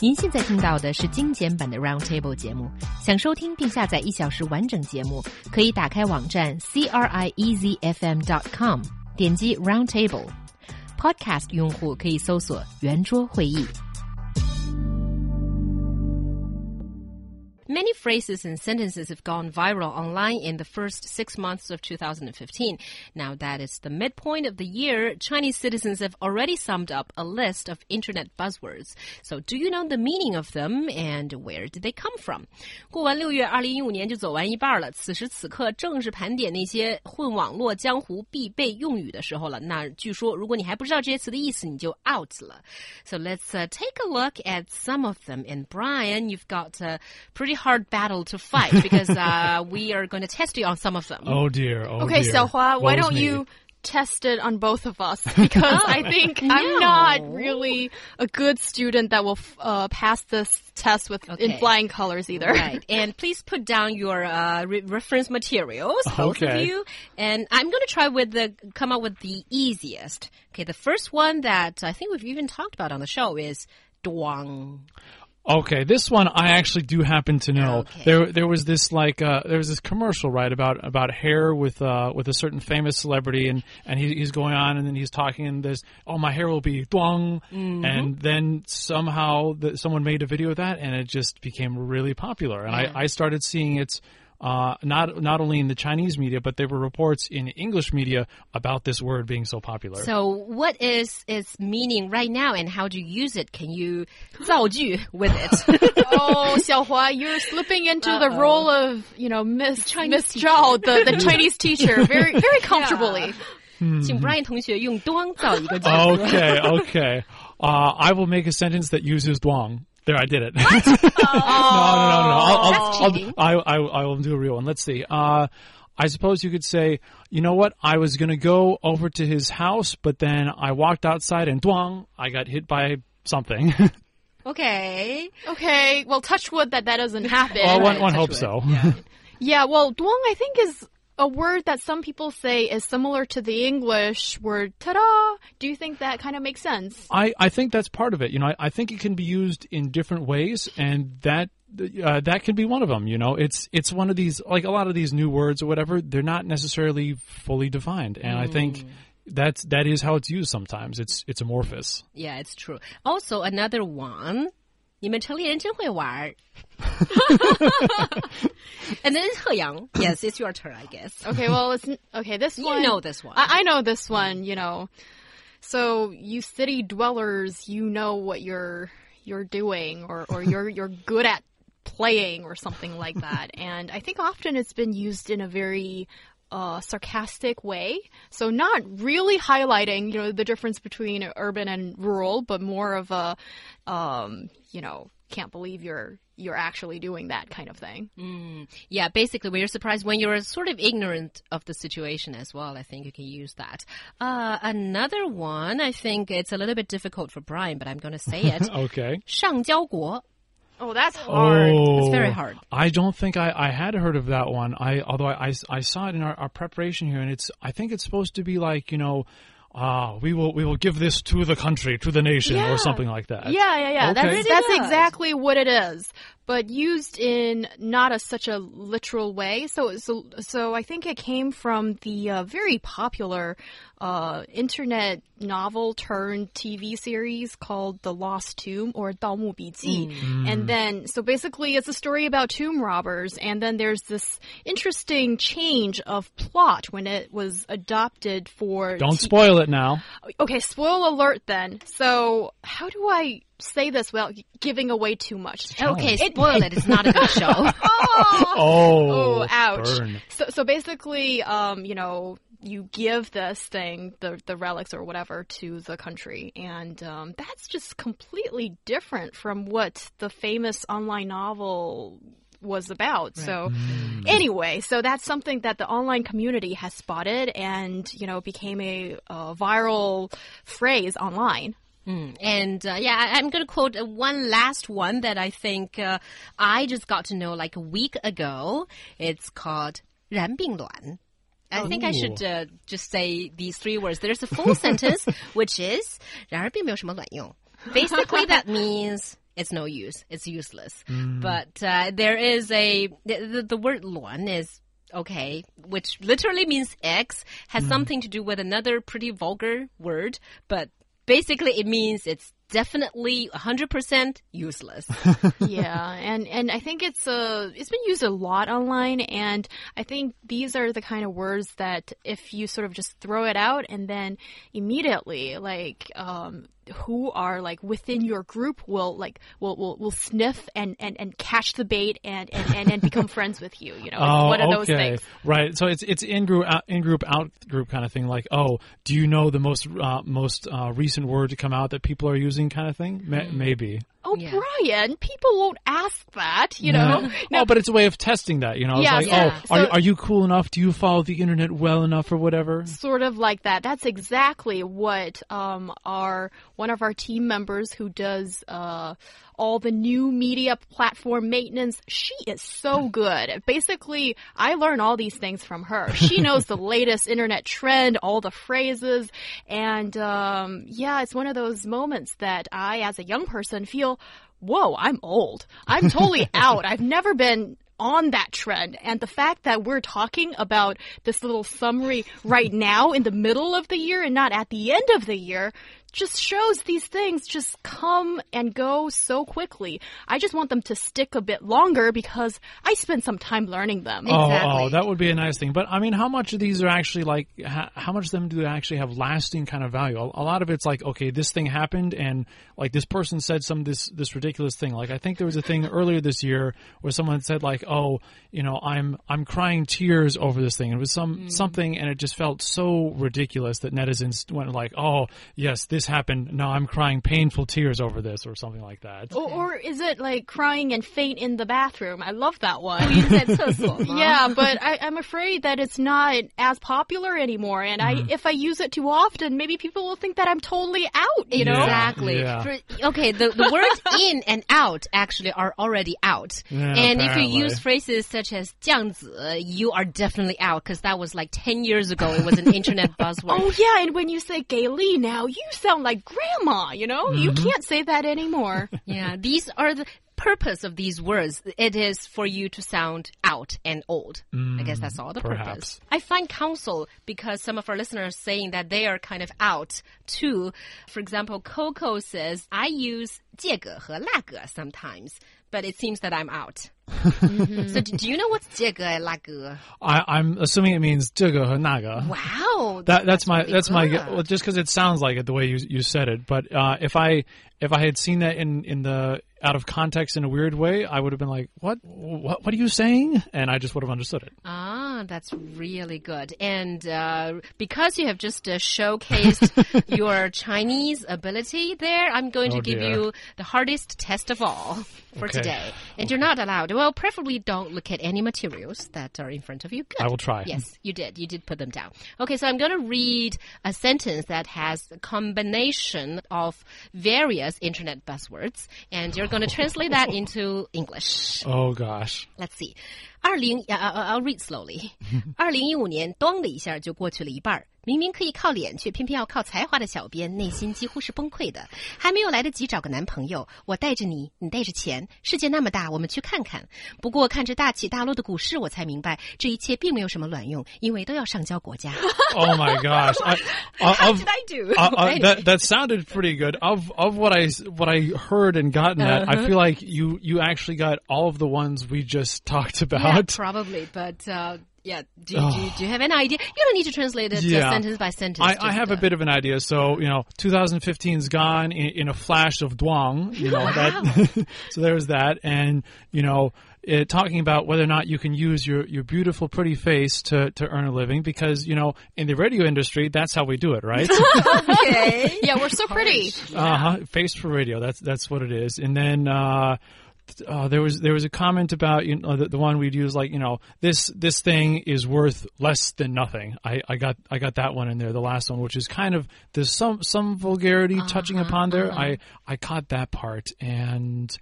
您现在听到的是精简版的 Roundtable 节目。想收听并下载一小时完整节目，可以打开网站 c r i e z f m dot com，点击 Roundtable。Podcast 用户可以搜索圆桌会议。Many phrases and sentences have gone viral online in the first six months of 2015. Now that is the midpoint of the year, Chinese citizens have already summed up a list of internet buzzwords. So do you know the meaning of them and where did they come from? 过完六月，二零一五年就走完一半了。此时此刻，正是盘点那些混网络江湖必备用语的时候了。那据说，如果你还不知道这些词的意思，你就 out 了。So let's uh, take a look at some of them. And Brian, you've got a pretty hard battle to fight because uh, we are going to test you on some of them. Oh dear. Oh okay, dear. Xiaohua, why Woe's don't me. you test it on both of us? Because I think I'm not really a good student that will uh, pass this test with in flying colors either. Right. And please put down your uh, re- reference materials, both of Okay. you. And I'm going to try with the come up with the easiest. Okay, the first one that I think we've even talked about on the show is duang. Okay, this one I actually do happen to know. Okay. There, there was this like uh, there was this commercial right about about hair with uh, with a certain famous celebrity, and and he, he's going on, and then he's talking, and there's oh my hair will be duang, Mm-hmm. and then somehow the, someone made a video of that, and it just became really popular, and I, I started seeing it Uh, not not only in the Chinese media, but there were reports in English media about this word being so popular. So what is its meaning right now and how do you use it? Can you 造句 with it? oh, Xiaohua, you're slipping into the Uh-oh. role of, you know, Miss Chinese Miss Zhao, the, the Chinese teacher, very very comfortably. 请 Brian 同学用 duang 造一个句子。 okay, okay. Uh, I will make a sentence that uses duang. There, I did it. no, no, no, no. I'll, I'll, I'll- I, I, I will do a real one. Let's see. Uh, I suppose you could say, you know what? I was going to go over to his house, but then I walked outside and duang, I got hit by something. Okay. Okay, well, touch wood that that doesn't happen. well, one, one hopes wood. so. Yeah, yeah. well, duang I think is a word that some people say is similar to the English word ta-da. Do you think that kind of makes sense? I, I think that's part of it. You know, I, I think it can be used in different ways, and that uh, that can be one of them. You know, it's it's one of these like a lot of these new words or whatever. They're not necessarily fully defined, and I think that's that is how it's used sometimes. It's it's amorphous. Yeah, it's true. Also, another one. 你们城里人真会玩儿 And then it's Heyang. Yes, it's your turn, I guess. Okay, well, it's okay. This You one, know this one. I, I know this one. You know, so you city dwellers, you know what you're you're doing, or or you're you're good at playing, or something like that. and I think often it's been used in a very uh, sarcastic way. So not really highlighting, you know, the difference between urban and rural, but more of a, um, you know, can't believe you're you're actually doing that kind of thing. Yeah, basically, when you're surprised, when you're sort of ignorant of the situation as well, I think you can use that. Uh, another one, I think it's a little bit difficult for Brian, but I'm going to say it. Okay. 上交国. Oh, that's hard. Oh, It's very hard. I don't think I, I had heard of that one. I although I, I, I saw it in our, our preparation here, and it's I think it's supposed to be like you know, uh, we will we will give this to the country, to the nation, Yeah. or something like that. Yeah, yeah, yeah. Okay. That's that's exactly what it is, but used in not a such a literal way. So so so I think it came from the uh, very popular uh, internet novel turned TV series called The Lost Tomb or 盗墓笔记. And then so basically it's a story about tomb robbers and then there's this interesting change of plot when it was adopted for Don't t- spoil it now. Okay, spoil alert then. So, how do I say this without giving away too much? Okay, spoil it. It's not a good show. Oh, Oh, oh ouch. burn. So, so basically, um, you know, you give this thing, the the relics or whatever, to the country, and um, that's just completely different from what the famous online novel was about. So anyway, so that's something that the online community has spotted and, you know, became a, uh viral phrase online. Mm. And uh, yeah, I, am going to quote uh, one last one that I think uh, I just got to know like a week ago. It's called 然并卵. I think I should oh. uh, just say these three words. There's a full sentence, which is 然而并没有什么卵用. Basically, that means it's no use. It's useless. Mm. But uh, there is a the, the word "luan" is okay, which literally means X, has mm. something to do with another pretty vulgar word, but basically it means it's definitely 100% useless. yeah, and and I think it's uh it's been used a lot online, and I think these are the kind of words that if you sort of just throw it out and then immediately like um who are like within your group will like will will, will sniff and, and and catch the bait and and, and, and become friends with you. You know, it's Oh, one of those okay. things. Right. So it's it's in group out in group out group kind of thing. Like, oh, do you know the most uh, most uh, recent word to come out that people are using? Kind of thing. Ma- maybe. Oh, Yeah. Brian, people won't ask that. You know, No, but it's a way of testing that. You know, Yeah, it's like, yeah. oh, are, So- are you cool enough? Do you follow the internet well enough or whatever? sort of like that. That's exactly what um, our one of our team members who does uh, all the new media platform maintenance. She is so good. Basically, I learn all these things from her. She knows the latest internet trend, all the phrases, and um, yeah, it's one of those moments that I, as a young person, feel. Whoa, I'm old. I'm totally out. I've never been on that trend. And the fact that we're talking about this little summary right now in the middle of the year and not at the end of the year just shows these things just come and go so quickly. I just want them to stick a bit longer because I spent some time learning them. Oh, oh Exactly. oh, that would be a nice thing. But I mean, how much of these are actually like? How, how much of them do they actually have lasting kind of value? A, a lot of it's like, okay, this thing happened, and like this person said some this this ridiculous thing. Like I think there was a thing earlier this year where someone said like, oh, you know, I'm I'm crying tears over this thing. It was some hmm. something, and it just felt so ridiculous that netizens went like, oh, yes, this happened. No, I'm crying painful tears over this, or something like that. Or, or is it like crying and faint in the bathroom? I love that one. 在厕所吗？ Yeah, but I, I'm afraid that it's not as popular anymore. And I, if I use it too often, maybe people will think that I'm totally out. You know? Yeah. Exactly. yeah. For- okay, the, the words in and out actually are already out. Yeah, and if you apparently. use phrases such as 酱子, you are definitely out because that was like 10 years ago. It was an internet buzzword. Oh yeah, and when you say Gay Lee now, you sound like grandma. You know, you mm-hmm. can't say that anymore. Yeah, these are the purpose of these words. It is for you to sound out and old. I guess that's all the purpose. perhaps. I find counsel because some of our listeners saying that they are kind of out too. For example, Coco says, I use 这个和那个 sometimes, but it seems that I'm out. So do, do you know what's 这个 and 那个? I, I'm assuming it means 这个和那个. Wow. That that's, my really that's my good. well, just because it sounds like it the way you you said it. But uh, if I if I had seen that in in the out of context in a weird way, I would have been like, what what what are you saying? And I just would have understood it. Ah, that's really good. And uh, because you have just uh, showcased your Chinese ability there, I'm going to Oh, give dear. you the hardest test of all for Okay. today. And you're not allowed. Well, preferably don't look at any materials that are in front of you. Good. I will try. Yes, you did. You did put them down. Okay, so I'm going to read a sentence that has a combination of various internet buzzwords, and you're going to translate that into English. Oh gosh. Let's see. 二零 uh, uh, I'll read slowly. 二零一五年咚的一下就过去了一半儿明明可以靠脸，却偏偏要靠才华的小编，内心几乎是崩溃的。还没有来得及找个男朋友，我带着你，你带着钱，世界那么大，我们去看看。不过看着大起大落的股市，我才明白这一切并没有什么卵用，因为都要上交国家。 Oh my gosh. I, How of, did I do? uh, uh, Anyway. that that sounded pretty good. Of of what I what I heard and gotten at, I feel like you you actually got all of the ones we just talked Yeah, about. probably, but uh, yeah. Do, do, you- do you have an idea? You don't need to translate it uh, Yeah. sentence by sentence. I, I have a uh, bit of an idea. So, you know, 2015's gone in, in a flash of duang, you know, that, so there's that. And, you know, uh, talking about whether or not you can use your, your beautiful, pretty face to, to earn a living because, you know, in the radio industry, that's how we do it, right? Okay. Yeah, we're so pretty. uh-huh. Face for radio. That's, that's what it is. And then, uh, uh, there was there was a comment about you know the, the one we'd use like you know this this thing is worth less than nothing. I, I got I got that one in there, the last one, which is kind of there's some some vulgarity touching upon there. I I caught that part, and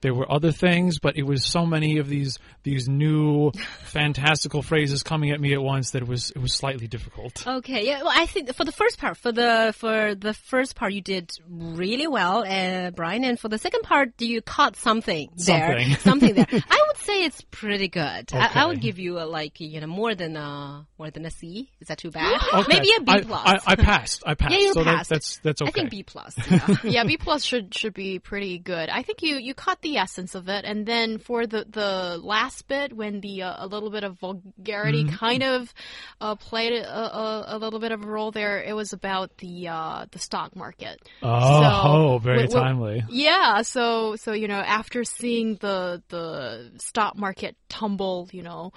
there were other things, but it was so many of these these new fantastical phrases coming at me at once that it was it was slightly difficult. Okay, yeah. Well, I think for the first part, for the for the first part, you did really well, uh, Brian. And for the second part, you caught something there, Something. something there. I would say it's pretty good. I, I would give you a, like you know more than uh more than a C. Is that too bad? Okay. Maybe a B plus. I, I, passed. I passed. Yeah, you so that- passed. that's that's okay. I think B plus. Yeah. yeah, B plus should should be pretty good. I think you you caught the essence of it, and then for the the last bit when the uh, a little bit of vulgarity Mm-hmm. kind of uh, played a, a, a little bit of a role there. It was about the uh, the stock market. oh, So, very wh- wh- timely. Yeah, so so you know after seeing the the stock market tumble, you know,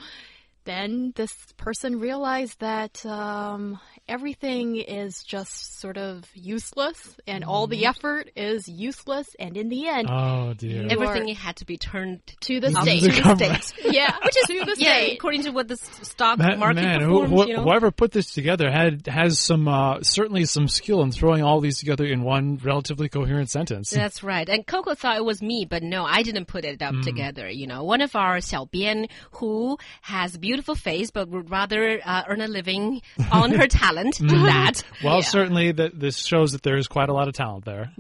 then this person realized that um, everything is just sort of useless, and all the effort is useless, and in the end, Oh dear. Everything had to be turned to the up state. to The the state. yeah, Which is to the yeah, state. according to what the stock Man, market man, who, performs. who- you know? whoever put this together had has some uh, certainly some skill in throwing all these together in one relatively coherent sentence. That's right. And Coco thought it was me, but no, I didn't put it up together. You know, one of our 小编 who has a beautiful face but would rather uh, earn a living on her talent than that. Well, certainly that this shows that there is quite a lot of talent there.